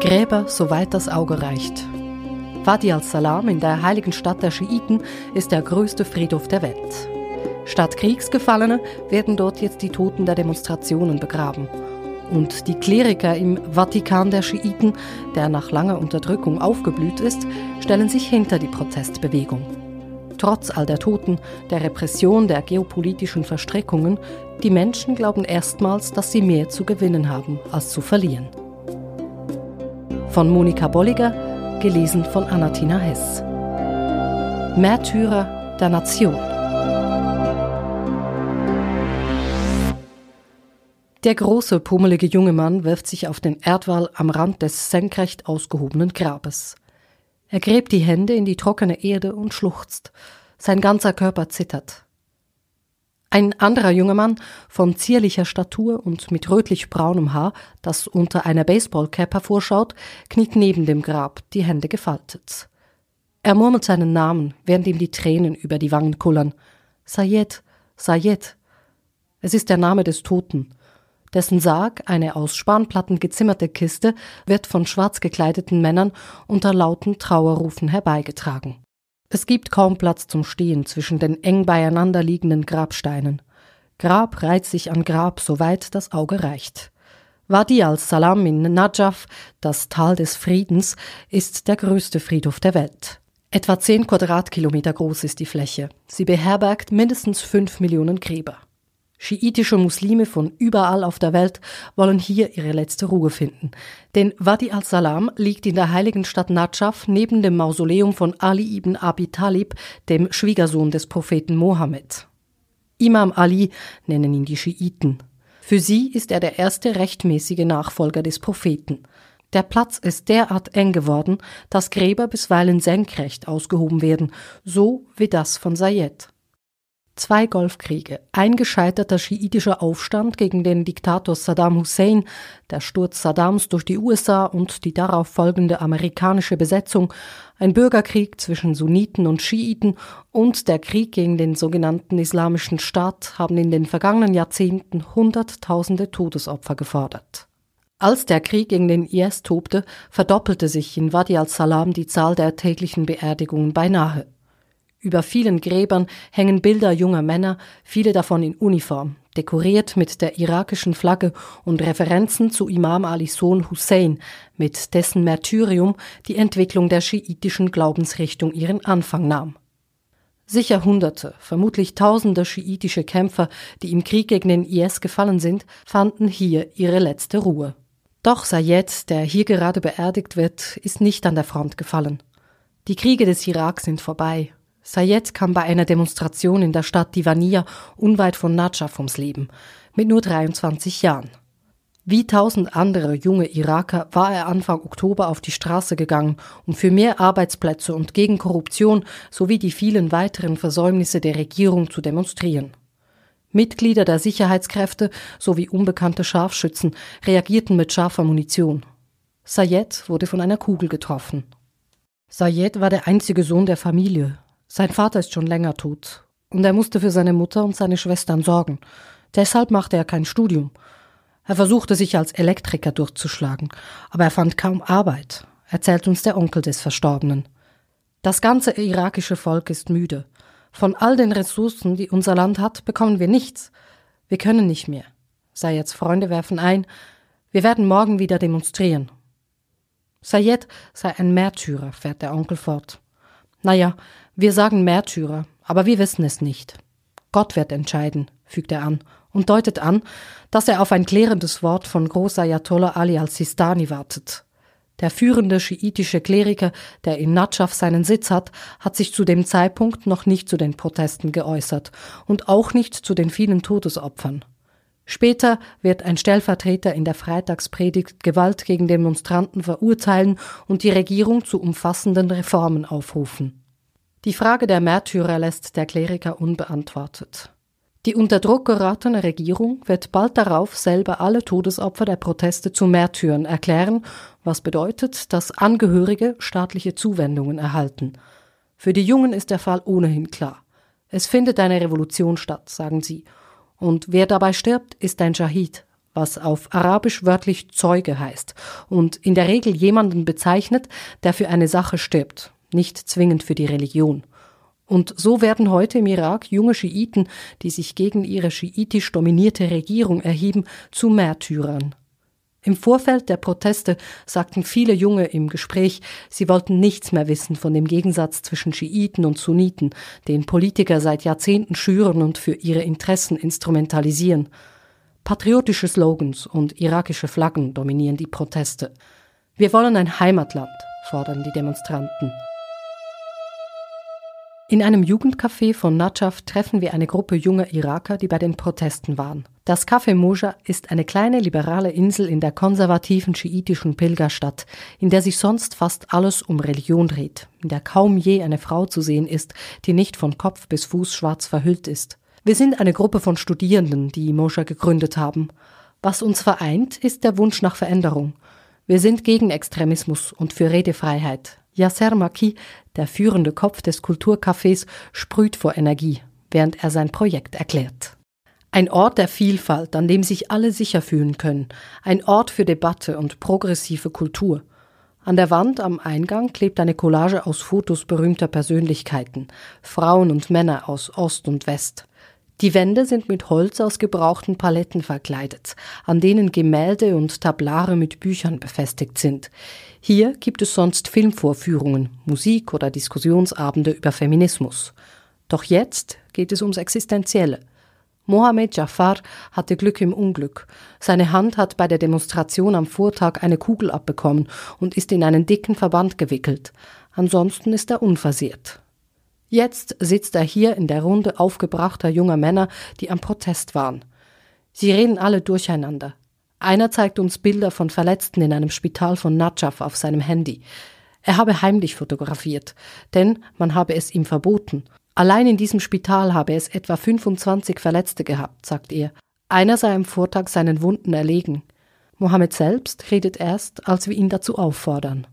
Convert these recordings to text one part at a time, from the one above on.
Gräber, soweit das Auge reicht. Wadi al-Salam in der heiligen Stadt der Schiiten ist der größte Friedhof der Welt. Statt Kriegsgefallene werden dort jetzt die Toten der Demonstrationen begraben. Und die Kleriker im Vatikan der Schiiten, der nach langer Unterdrückung aufgeblüht ist, stellen sich hinter die Protestbewegung. Trotz all der Toten, der Repression, der geopolitischen Verstrickungen, die Menschen glauben erstmals, dass sie mehr zu gewinnen haben als zu verlieren. Von Monika Bolliger, gelesen von Anatina Hess. Märtyrer der Nation. Der große, pummelige junge Mann wirft sich auf den Erdwall am Rand des senkrecht ausgehobenen Grabes. Er gräbt die Hände in die trockene Erde und schluchzt. Sein ganzer Körper zittert. Ein anderer junger Mann von zierlicher Statur und mit rötlich-braunem Haar, das unter einer Baseballcap hervorschaut, kniet neben dem Grab, die Hände gefaltet. Er murmelt seinen Namen, während ihm die Tränen über die Wangen kullern. Sayed, Sayed. Es ist der Name des Toten. Dessen Sarg, eine aus Spanplatten gezimmerte Kiste, wird von schwarz gekleideten Männern unter lauten Trauerrufen herbeigetragen. Es gibt kaum Platz zum Stehen zwischen den eng beieinander liegenden Grabsteinen. Grab reiht sich an Grab, soweit das Auge reicht. Wadi al-Salam in Najaf, das Tal des Friedens, ist der größte Friedhof der Welt. Etwa zehn Quadratkilometer groß ist die Fläche. Sie beherbergt mindestens fünf Millionen Gräber. Schiitische Muslime von überall auf der Welt wollen hier ihre letzte Ruhe finden. Denn Wadi al-Salam liegt in der heiligen Stadt Najaf neben dem Mausoleum von Ali ibn Abi Talib, dem Schwiegersohn des Propheten Mohammed. Imam Ali nennen ihn die Schiiten. Für sie ist er der erste rechtmäßige Nachfolger des Propheten. Der Platz ist derart eng geworden, dass Gräber bisweilen senkrecht ausgehoben werden, so wie das von Sayed. Zwei Golfkriege, ein gescheiterter schiitischer Aufstand gegen den Diktator Saddam Hussein, der Sturz Saddams durch die USA und die darauf folgende amerikanische Besetzung, ein Bürgerkrieg zwischen Sunniten und Schiiten und der Krieg gegen den sogenannten Islamischen Staat haben in den vergangenen Jahrzehnten Hunderttausende Todesopfer gefordert. Als der Krieg gegen den IS tobte, verdoppelte sich in Wadi al-Salam die Zahl der täglichen Beerdigungen beinahe. Über vielen Gräbern hängen Bilder junger Männer, viele davon in Uniform, dekoriert mit der irakischen Flagge und Referenzen zu Imam Alis Sohn Hussein, mit dessen Märtyrium die Entwicklung der schiitischen Glaubensrichtung ihren Anfang nahm. Sicher Hunderte, vermutlich Tausende schiitische Kämpfer, die im Krieg gegen den IS gefallen sind, fanden hier ihre letzte Ruhe. Doch Sayed, der hier gerade beerdigt wird, ist nicht an der Front gefallen. Die Kriege des Irak sind vorbei Sayed kam bei einer Demonstration in der Stadt Divania unweit von Najaf ums Leben, mit nur 23 Jahren. Wie tausend andere junge Iraker war er Anfang Oktober auf die Straße gegangen, um für mehr Arbeitsplätze und gegen Korruption sowie die vielen weiteren Versäumnisse der Regierung zu demonstrieren. Mitglieder der Sicherheitskräfte sowie unbekannte Scharfschützen reagierten mit scharfer Munition. Sayed wurde von einer Kugel getroffen. Sayed war der einzige Sohn der Familie, sein Vater ist schon länger tot und er musste für seine Mutter und seine Schwestern sorgen. Deshalb machte er kein Studium. Er versuchte sich als Elektriker durchzuschlagen, aber er fand kaum Arbeit, erzählt uns der Onkel des Verstorbenen. Das ganze irakische Volk ist müde. Von all den Ressourcen, die unser Land hat, bekommen wir nichts. Wir können nicht mehr. Sayeds Freunde werfen ein, wir werden morgen wieder demonstrieren. Sayed sei ein Märtyrer, fährt der Onkel fort. Naja, wir sagen Märtyrer, aber wir wissen es nicht. Gott wird entscheiden, fügt er an und deutet an, dass er auf ein klärendes Wort von Großayatollah Ali al-Sistani wartet. Der führende schiitische Kleriker, der in Najaf seinen Sitz hat, hat sich zu dem Zeitpunkt noch nicht zu den Protesten geäußert und auch nicht zu den vielen Todesopfern. Später wird ein Stellvertreter in der Freitagspredigt Gewalt gegen Demonstranten verurteilen und die Regierung zu umfassenden Reformen aufrufen. Die Frage der Märtyrer lässt der Kleriker unbeantwortet. Die unter Druck geratene Regierung wird bald darauf selber alle Todesopfer der Proteste zu Märtyrern erklären, was bedeutet, dass Angehörige staatliche Zuwendungen erhalten. Für die Jungen ist der Fall ohnehin klar. Es findet eine Revolution statt, sagen sie. Und wer dabei stirbt, ist ein Shahid, was auf Arabisch wörtlich Zeuge heißt und in der Regel jemanden bezeichnet, der für eine Sache stirbt, nicht zwingend für die Religion. Und so werden heute im Irak junge Schiiten, die sich gegen ihre schiitisch dominierte Regierung erheben, zu Märtyrern. Im Vorfeld der Proteste sagten viele Junge im Gespräch, sie wollten nichts mehr wissen von dem Gegensatz zwischen Schiiten und Sunniten, den Politiker seit Jahrzehnten schüren und für ihre Interessen instrumentalisieren. Patriotische Slogans und irakische Flaggen dominieren die Proteste. Wir wollen ein Heimatland, fordern die Demonstranten. In einem Jugendcafé von Najaf treffen wir eine Gruppe junger Iraker, die bei den Protesten waren. Das Café Moja ist eine kleine liberale Insel in der konservativen schiitischen Pilgerstadt, in der sich sonst fast alles um Religion dreht, in der kaum je eine Frau zu sehen ist, die nicht von Kopf bis Fuß schwarz verhüllt ist. Wir sind eine Gruppe von Studierenden, die Moja gegründet haben. Was uns vereint, ist der Wunsch nach Veränderung. Wir sind gegen Extremismus und für Redefreiheit. Yasser Maki, der führende Kopf des Kulturcafés, sprüht vor Energie, während er sein Projekt erklärt. Ein Ort der Vielfalt, an dem sich alle sicher fühlen können, ein Ort für Debatte und progressive Kultur. An der Wand am Eingang klebt eine Collage aus Fotos berühmter Persönlichkeiten, Frauen und Männer aus Ost und West. Die Wände sind mit Holz aus gebrauchten Paletten verkleidet, an denen Gemälde und Tablare mit Büchern befestigt sind. Hier gibt es sonst Filmvorführungen, Musik oder Diskussionsabende über Feminismus. Doch jetzt geht es ums Existenzielle. Mohammed Jafar hatte Glück im Unglück. Seine Hand hat bei der Demonstration am Vortag eine Kugel abbekommen und ist in einen dicken Verband gewickelt. Ansonsten ist er unversehrt. Jetzt sitzt er hier in der Runde aufgebrachter junger Männer, die am Protest waren. Sie reden alle durcheinander. Einer zeigt uns Bilder von Verletzten in einem Spital von Najaf auf seinem Handy. Er habe heimlich fotografiert, denn man habe es ihm verboten. Allein in diesem Spital habe es etwa 25 Verletzte gehabt, sagt er. Einer sei am Vortag seinen Wunden erlegen. Mohammed selbst redet erst, als wir ihn dazu auffordern.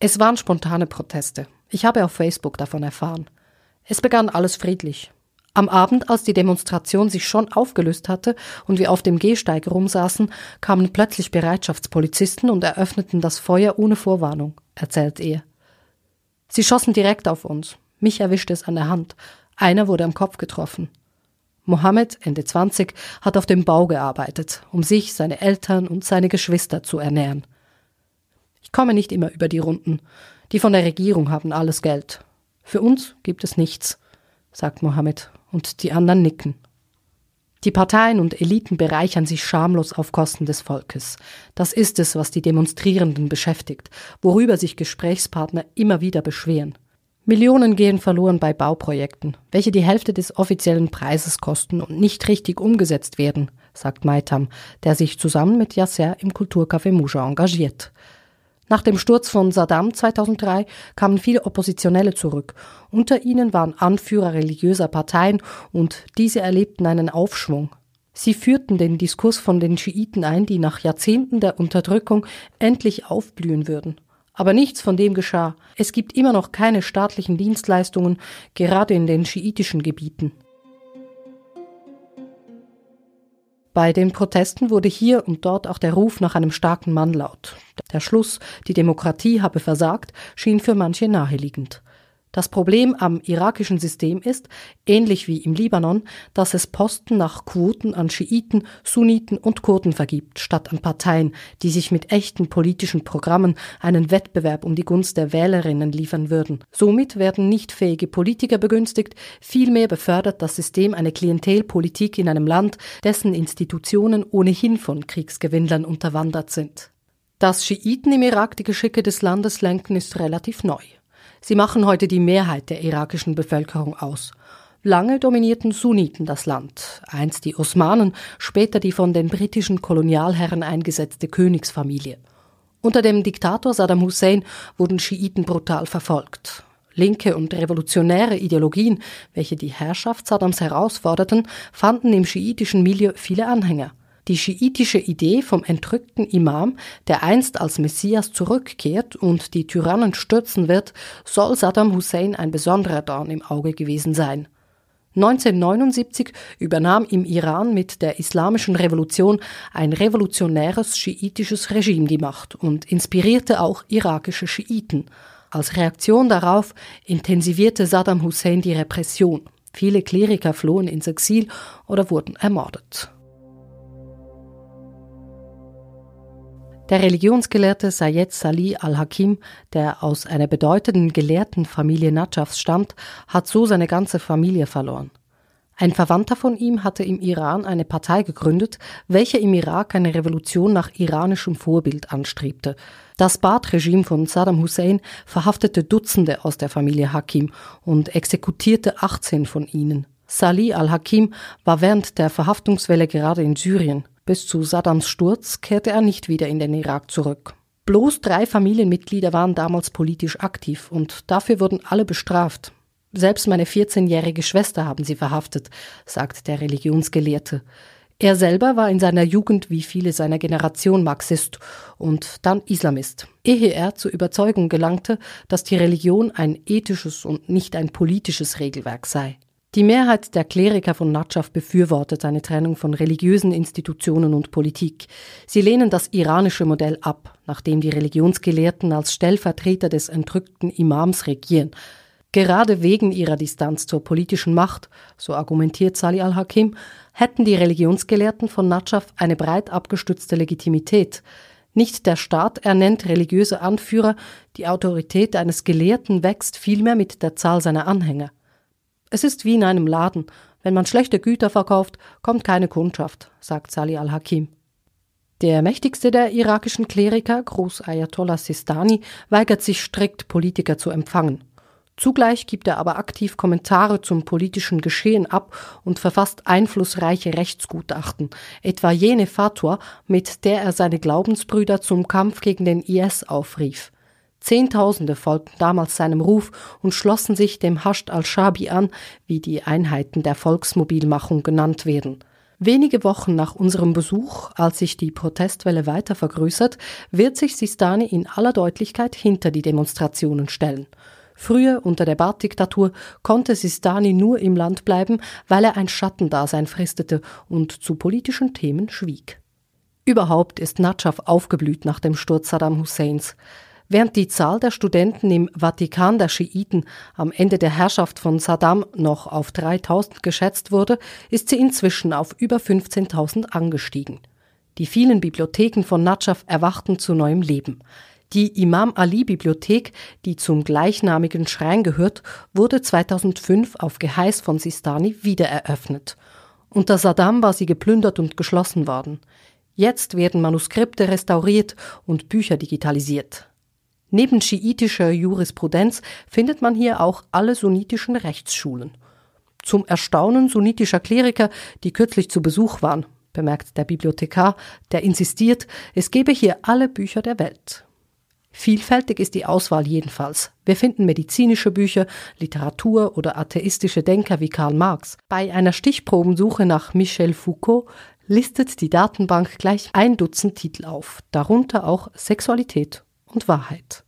Es waren spontane Proteste. Ich habe auf Facebook davon erfahren. Es begann alles friedlich. Am Abend, als die Demonstration sich schon aufgelöst hatte und wir auf dem Gehsteig rumsaßen, kamen plötzlich Bereitschaftspolizisten und eröffneten das Feuer ohne Vorwarnung, erzählt er. Sie schossen direkt auf uns. Mich erwischte es an der Hand. Einer wurde am Kopf getroffen. Mohammed, Ende 20, hat auf dem Bau gearbeitet, um sich, seine Eltern und seine Geschwister zu ernähren. Ich komme nicht immer über die Runden. Die von der Regierung haben alles Geld. Für uns gibt es nichts, sagt Mohammed, und die anderen nicken. Die Parteien und Eliten bereichern sich schamlos auf Kosten des Volkes. Das ist es, was die Demonstrierenden beschäftigt, worüber sich Gesprächspartner immer wieder beschweren. Millionen gehen verloren bei Bauprojekten, welche die Hälfte des offiziellen Preises kosten und nicht richtig umgesetzt werden, sagt Maitam, der sich zusammen mit Yasser im Kulturcafé Muja engagiert. Nach dem Sturz von Saddam 2003 kamen viele Oppositionelle zurück. Unter ihnen waren Anführer religiöser Parteien und diese erlebten einen Aufschwung. Sie führten den Diskurs von den Schiiten ein, die nach Jahrzehnten der Unterdrückung endlich aufblühen würden. Aber nichts von dem geschah. Es gibt immer noch keine staatlichen Dienstleistungen, gerade in den schiitischen Gebieten. Bei den Protesten wurde hier und dort auch der Ruf nach einem starken Mann laut. Der Schluss, die Demokratie habe versagt, schien für manche naheliegend. Das Problem am irakischen System ist, ähnlich wie im Libanon, dass es Posten nach Quoten an Schiiten, Sunniten und Kurden vergibt, statt an Parteien, die sich mit echten politischen Programmen einen Wettbewerb um die Gunst der Wählerinnen liefern würden. Somit werden nicht fähige Politiker begünstigt, vielmehr befördert das System eine Klientelpolitik in einem Land, dessen Institutionen ohnehin von Kriegsgewinnlern unterwandert sind. Dass Schiiten im Irak die Geschicke des Landes lenken, ist relativ neu. Sie machen heute die Mehrheit der irakischen Bevölkerung aus. Lange dominierten Sunniten das Land, einst die Osmanen, später die von den britischen Kolonialherren eingesetzte Königsfamilie. Unter dem Diktator Saddam Hussein wurden Schiiten brutal verfolgt. Linke und revolutionäre Ideologien, welche die Herrschaft Saddams herausforderten, fanden im schiitischen Milieu viele Anhänger. Die schiitische Idee vom entrückten Imam, der einst als Messias zurückkehrt und die Tyrannen stürzen wird, soll Saddam Hussein ein besonderer Dorn im Auge gewesen sein. 1979 übernahm im Iran mit der Islamischen Revolution ein revolutionäres schiitisches Regime die Macht und inspirierte auch irakische Schiiten. Als Reaktion darauf intensivierte Saddam Hussein die Repression. Viele Kleriker flohen ins Exil oder wurden ermordet. Der Religionsgelehrte Sayed Salih al-Hakim, der aus einer bedeutenden gelehrten Familie Najafs stammt, hat so seine ganze Familie verloren. Ein Verwandter von ihm hatte im Iran eine Partei gegründet, welche im Irak eine Revolution nach iranischem Vorbild anstrebte. Das Baath-Regime von Saddam Hussein verhaftete Dutzende aus der Familie Hakim und exekutierte 18 von ihnen. Salih al-Hakim war während der Verhaftungswelle gerade in Syrien. Bis zu Saddams Sturz kehrte er nicht wieder in den Irak zurück. Bloß drei Familienmitglieder waren damals politisch aktiv und dafür wurden alle bestraft. Selbst meine 14-jährige Schwester haben sie verhaftet, sagt der Religionsgelehrte. Er selber war in seiner Jugend wie viele seiner Generation Marxist und dann Islamist, ehe er zur Überzeugung gelangte, dass die Religion ein ethisches und nicht ein politisches Regelwerk sei. Die Mehrheit der Kleriker von Natschaf befürwortet eine Trennung von religiösen Institutionen und Politik. Sie lehnen das iranische Modell ab, nachdem die Religionsgelehrten als Stellvertreter des entrückten Imams regieren. Gerade wegen ihrer Distanz zur politischen Macht, so argumentiert Salih al-Hakim, hätten die Religionsgelehrten von Natschaf eine breit abgestützte Legitimität. Nicht der Staat ernennt religiöse Anführer, die Autorität eines Gelehrten wächst vielmehr mit der Zahl seiner Anhänger. Es ist wie in einem Laden. Wenn man schlechte Güter verkauft, kommt keine Kundschaft, sagt Salih al-Hakim. Der mächtigste der irakischen Kleriker, Groß Ayatollah Sistani, weigert sich strikt, Politiker zu empfangen. Zugleich gibt er aber aktiv Kommentare zum politischen Geschehen ab und verfasst einflussreiche Rechtsgutachten, etwa jene Fatwa, mit der er seine Glaubensbrüder zum Kampf gegen den IS aufrief. Zehntausende folgten damals seinem Ruf und schlossen sich dem Hascht al-Shabi an, wie die Einheiten der Volksmobilmachung genannt werden. Wenige Wochen nach unserem Besuch, als sich die Protestwelle weiter vergrößert, wird sich Sistani in aller Deutlichkeit hinter die Demonstrationen stellen. Früher unter der Baath-Diktatur konnte Sistani nur im Land bleiben, weil er ein Schattendasein fristete und zu politischen Themen schwieg. Überhaupt ist Natschaf aufgeblüht nach dem Sturz Saddam Husseins. Während die Zahl der Studenten im Vatikan der Schiiten am Ende der Herrschaft von Saddam noch auf 3000 geschätzt wurde, ist sie inzwischen auf über 15.000 angestiegen. Die vielen Bibliotheken von Najaf erwachten zu neuem Leben. Die Imam Ali Bibliothek, die zum gleichnamigen Schrein gehört, wurde 2005 auf Geheiß von Sistani wiedereröffnet. Unter Saddam war sie geplündert und geschlossen worden. Jetzt werden Manuskripte restauriert und Bücher digitalisiert. Neben schiitischer Jurisprudenz findet man hier auch alle sunnitischen Rechtsschulen. Zum Erstaunen sunnitischer Kleriker, die kürzlich zu Besuch waren, bemerkt der Bibliothekar, der insistiert, es gebe hier alle Bücher der Welt. Vielfältig ist die Auswahl jedenfalls. Wir finden medizinische Bücher, Literatur oder atheistische Denker wie Karl Marx. Bei einer Stichprobensuche nach Michel Foucault listet die Datenbank gleich ein Dutzend Titel auf, darunter auch Sexualität und Wahrheit.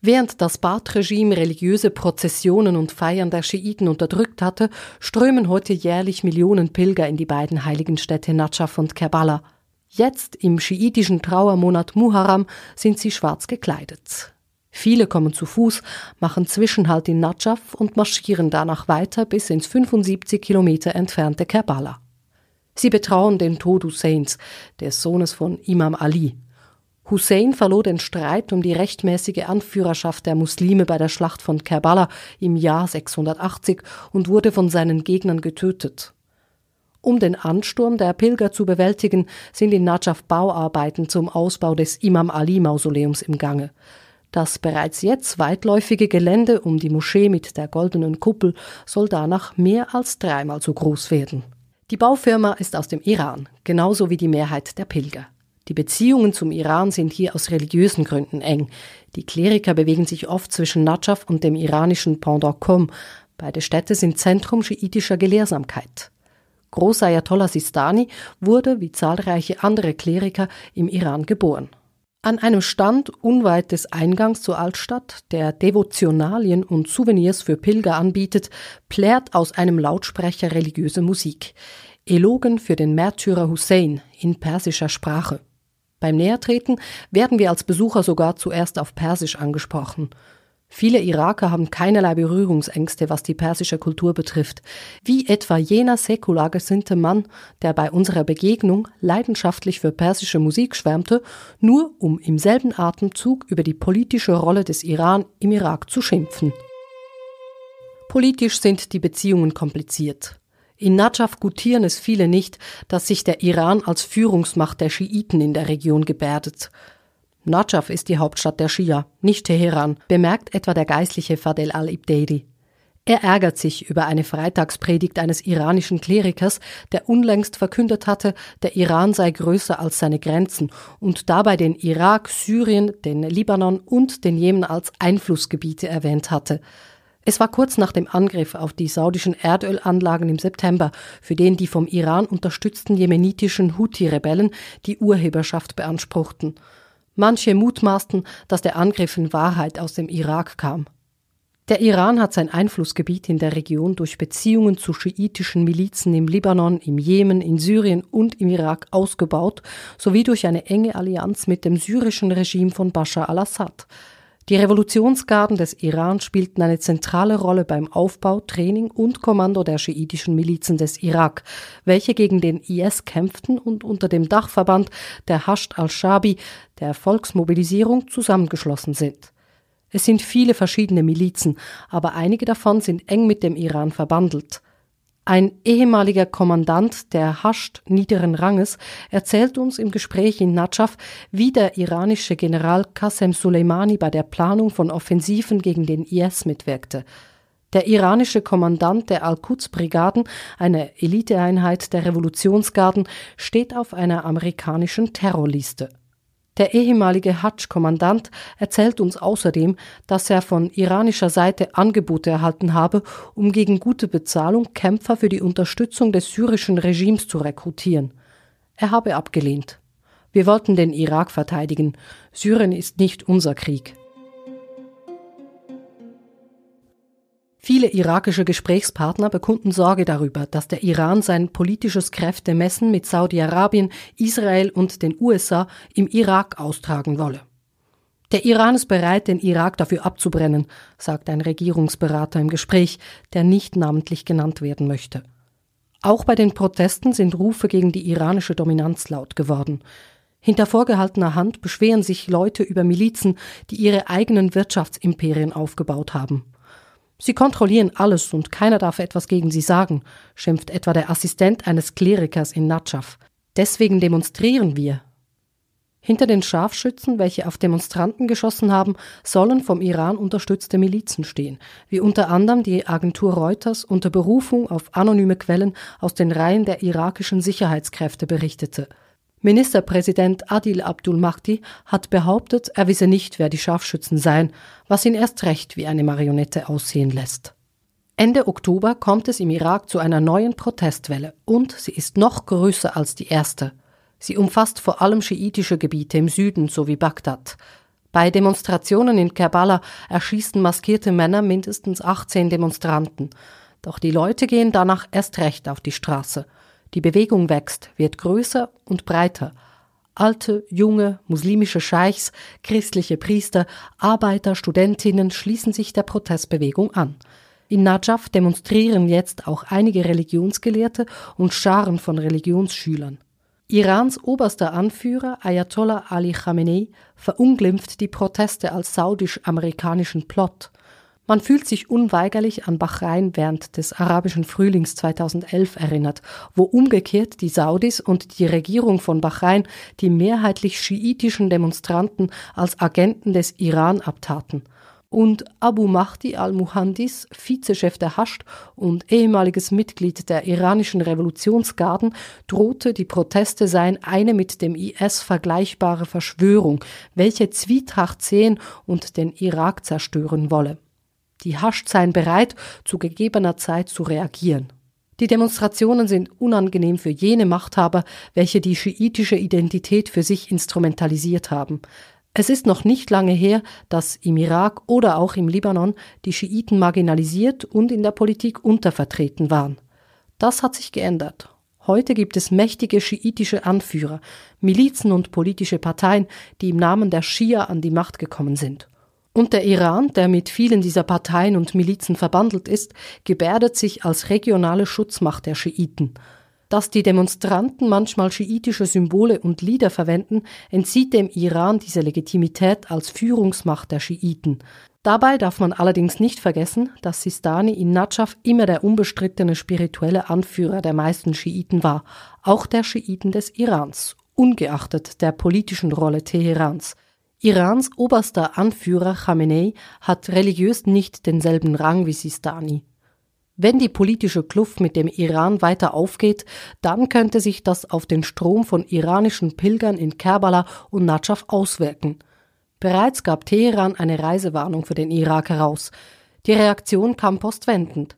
Während das Baath-Regime religiöse Prozessionen und Feiern der Schiiten unterdrückt hatte, strömen heute jährlich Millionen Pilger in die beiden heiligen Städte Najaf und Kerbala. Jetzt im schiitischen Trauermonat Muharram sind sie schwarz gekleidet. Viele kommen zu Fuß, machen Zwischenhalt in Najaf und marschieren danach weiter bis ins 75 Kilometer entfernte Kerbala. Sie betrauen den Tod Husseins, des Sohnes von Imam Ali, Hussein verlor den Streit um die rechtmäßige Anführerschaft der Muslime bei der Schlacht von Kerbala im Jahr 680 und wurde von seinen Gegnern getötet. Um den Ansturm der Pilger zu bewältigen, sind in Najaf Bauarbeiten zum Ausbau des Imam Ali Mausoleums im Gange. Das bereits jetzt weitläufige Gelände um die Moschee mit der goldenen Kuppel soll danach mehr als dreimal so groß werden. Die Baufirma ist aus dem Iran, genauso wie die Mehrheit der Pilger. Die Beziehungen zum Iran sind hier aus religiösen Gründen eng. Die Kleriker bewegen sich oft zwischen Najaf und dem iranischen Pendant Qom. Beide Städte sind Zentrum schiitischer Gelehrsamkeit. Großayatollah Sistani wurde, wie zahlreiche andere Kleriker, im Iran geboren. An einem Stand unweit des Eingangs zur Altstadt, der Devotionalien und Souvenirs für Pilger anbietet, plärt aus einem Lautsprecher religiöse Musik. Elogen für den Märtyrer Hussein in persischer Sprache. Beim Nähertreten werden wir als Besucher sogar zuerst auf Persisch angesprochen. Viele Iraker haben keinerlei Berührungsängste, was die persische Kultur betrifft, wie etwa jener säkular gesinnte Mann, der bei unserer Begegnung leidenschaftlich für persische Musik schwärmte, nur um im selben Atemzug über die politische Rolle des Iran im Irak zu schimpfen. Politisch sind die Beziehungen kompliziert. In Najaf gutieren es viele nicht, dass sich der Iran als Führungsmacht der Schiiten in der Region gebärdet. Najaf ist die Hauptstadt der Schia, nicht Teheran, bemerkt etwa der geistliche Fadel al-Ibderi. Er ärgert sich über eine Freitagspredigt eines iranischen Klerikers, der unlängst verkündet hatte, der Iran sei größer als seine Grenzen und dabei den Irak, Syrien, den Libanon und den Jemen als Einflussgebiete erwähnt hatte. Es war kurz nach dem Angriff auf die saudischen Erdölanlagen im September, für den die vom Iran unterstützten jemenitischen Houthi-Rebellen die Urheberschaft beanspruchten. Manche mutmaßten, dass der Angriff in Wahrheit aus dem Irak kam. Der Iran hat sein Einflussgebiet in der Region durch Beziehungen zu schiitischen Milizen im Libanon, im Jemen, in Syrien und im Irak ausgebaut, sowie durch eine enge Allianz mit dem syrischen Regime von Bashar al-Assad. Die Revolutionsgarden des Iran spielten eine zentrale Rolle beim Aufbau, Training und Kommando der schiitischen Milizen des Irak, welche gegen den IS kämpften und unter dem Dachverband der Hasht al-Shabi, der Volksmobilisierung, zusammengeschlossen sind. Es sind viele verschiedene Milizen, aber einige davon sind eng mit dem Iran verbandelt. Ein ehemaliger Kommandant der Hascht niederen Ranges erzählt uns im Gespräch in Najaf, wie der iranische General Qasem Soleimani bei der Planung von Offensiven gegen den IS mitwirkte. Der iranische Kommandant der Al-Quds-Brigaden, eine Eliteeinheit der Revolutionsgarden, steht auf einer amerikanischen Terrorliste. Der ehemalige Hadsch-Kommandant erzählt uns außerdem, dass er von iranischer Seite Angebote erhalten habe, um gegen gute Bezahlung Kämpfer für die Unterstützung des syrischen Regimes zu rekrutieren. Er habe abgelehnt. Wir wollten den Irak verteidigen. Syrien ist nicht unser Krieg. Viele irakische Gesprächspartner bekunden Sorge darüber, dass der Iran sein politisches Kräftemessen mit Saudi-Arabien, Israel und den USA im Irak austragen wolle. Der Iran ist bereit, den Irak dafür abzubrennen, sagt ein Regierungsberater im Gespräch, der nicht namentlich genannt werden möchte. Auch bei den Protesten sind Rufe gegen die iranische Dominanz laut geworden. Hinter vorgehaltener Hand beschweren sich Leute über Milizen, die ihre eigenen Wirtschaftsimperien aufgebaut haben. Sie kontrollieren alles und keiner darf etwas gegen sie sagen, schimpft etwa der Assistent eines Klerikers in Natschaf. Deswegen demonstrieren wir. Hinter den Scharfschützen, welche auf Demonstranten geschossen haben, sollen vom Iran unterstützte Milizen stehen, wie unter anderem die Agentur Reuters unter Berufung auf anonyme Quellen aus den Reihen der irakischen Sicherheitskräfte berichtete. Ministerpräsident Adil Abdul Mahdi hat behauptet, er wisse nicht, wer die Scharfschützen seien, was ihn erst recht wie eine Marionette aussehen lässt. Ende Oktober kommt es im Irak zu einer neuen Protestwelle und sie ist noch größer als die erste. Sie umfasst vor allem schiitische Gebiete im Süden sowie Bagdad. Bei Demonstrationen in Kerbala erschießen maskierte Männer mindestens 18 Demonstranten. Doch die Leute gehen danach erst recht auf die Straße. Die Bewegung wächst, wird größer und breiter. Alte, junge, muslimische Scheichs, christliche Priester, Arbeiter, Studentinnen schließen sich der Protestbewegung an. In Najaf demonstrieren jetzt auch einige Religionsgelehrte und Scharen von Religionsschülern. Irans oberster Anführer Ayatollah Ali Khamenei verunglimpft die Proteste als saudisch-amerikanischen Plot. Man fühlt sich unweigerlich an Bahrain während des arabischen Frühlings 2011 erinnert, wo umgekehrt die Saudis und die Regierung von Bahrain die mehrheitlich schiitischen Demonstranten als Agenten des Iran abtaten. Und Abu Mahdi al-Muhandis, Vizechef der Hascht und ehemaliges Mitglied der iranischen Revolutionsgarden, drohte, die Proteste seien eine mit dem IS vergleichbare Verschwörung, welche Zwietracht sehen und den Irak zerstören wolle. Die Hascht seien bereit, zu gegebener Zeit zu reagieren. Die Demonstrationen sind unangenehm für jene Machthaber, welche die schiitische Identität für sich instrumentalisiert haben. Es ist noch nicht lange her, dass im Irak oder auch im Libanon die Schiiten marginalisiert und in der Politik untervertreten waren. Das hat sich geändert. Heute gibt es mächtige schiitische Anführer, Milizen und politische Parteien, die im Namen der Schia an die Macht gekommen sind. Und der Iran, der mit vielen dieser Parteien und Milizen verbandelt ist, gebärdet sich als regionale Schutzmacht der Schiiten. Dass die Demonstranten manchmal schiitische Symbole und Lieder verwenden, entzieht dem Iran diese Legitimität als Führungsmacht der Schiiten. Dabei darf man allerdings nicht vergessen, dass Sistani in Najaf immer der unbestrittene spirituelle Anführer der meisten Schiiten war, auch der Schiiten des Irans, ungeachtet der politischen Rolle Teherans. Irans oberster Anführer Khamenei hat religiös nicht denselben Rang wie Sistani. Wenn die politische Kluft mit dem Iran weiter aufgeht, dann könnte sich das auf den Strom von iranischen Pilgern in Kerbala und Najaf auswirken. Bereits gab Teheran eine Reisewarnung für den Irak heraus. Die Reaktion kam postwendend.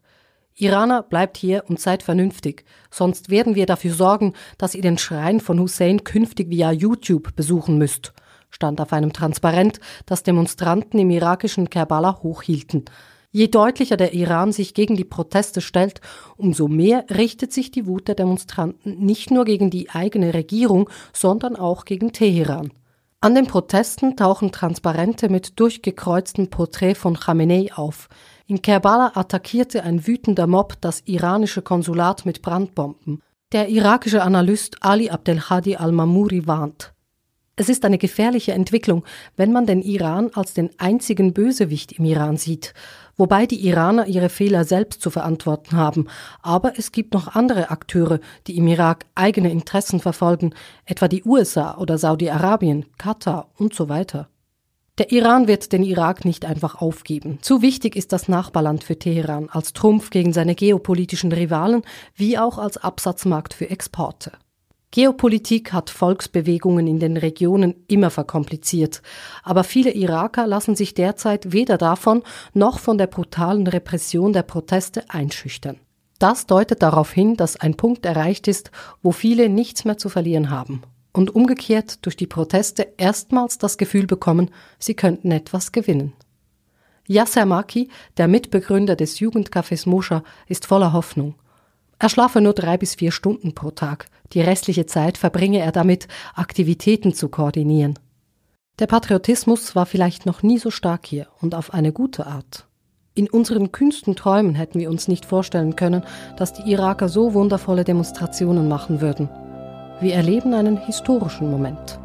Iraner, bleibt hier und seid vernünftig, sonst werden wir dafür sorgen, dass ihr den Schrein von Hussein künftig via YouTube besuchen müsst, stand auf einem Transparent, das Demonstranten im irakischen Kerbala hochhielten. Je deutlicher der Iran sich gegen die Proteste stellt, umso mehr richtet sich die Wut der Demonstranten nicht nur gegen die eigene Regierung, sondern auch gegen Teheran. An den Protesten tauchen Transparente mit durchgekreuztem Porträt von Khamenei auf. In Kerbala attackierte ein wütender Mob das iranische Konsulat mit Brandbomben. Der irakische Analyst Ali Abdelhadi al-Mamouri warnt. Es ist eine gefährliche Entwicklung, wenn man den Iran als den einzigen Bösewicht im Iran sieht, wobei die Iraner ihre Fehler selbst zu verantworten haben. Aber es gibt noch andere Akteure, die im Irak eigene Interessen verfolgen, etwa die USA oder Saudi-Arabien, Katar und so weiter. Der Iran wird den Irak nicht einfach aufgeben. Zu wichtig ist das Nachbarland für Teheran als Trumpf gegen seine geopolitischen Rivalen wie auch als Absatzmarkt für Exporte. Geopolitik hat Volksbewegungen in den Regionen immer verkompliziert, aber viele Iraker lassen sich derzeit weder davon noch von der brutalen Repression der Proteste einschüchtern. Das deutet darauf hin, dass ein Punkt erreicht ist, wo viele nichts mehr zu verlieren haben und umgekehrt durch die Proteste erstmals das Gefühl bekommen, sie könnten etwas gewinnen. Yasser Maki, der Mitbegründer des Jugendcafés Moscha, ist voller Hoffnung. Er schlafe nur drei bis vier Stunden pro Tag. Die restliche Zeit verbringe er damit, Aktivitäten zu koordinieren. Der Patriotismus war vielleicht noch nie so stark hier und auf eine gute Art. In unseren kühnsten Träumen hätten wir uns nicht vorstellen können, dass die Iraker so wundervolle Demonstrationen machen würden. Wir erleben einen historischen Moment.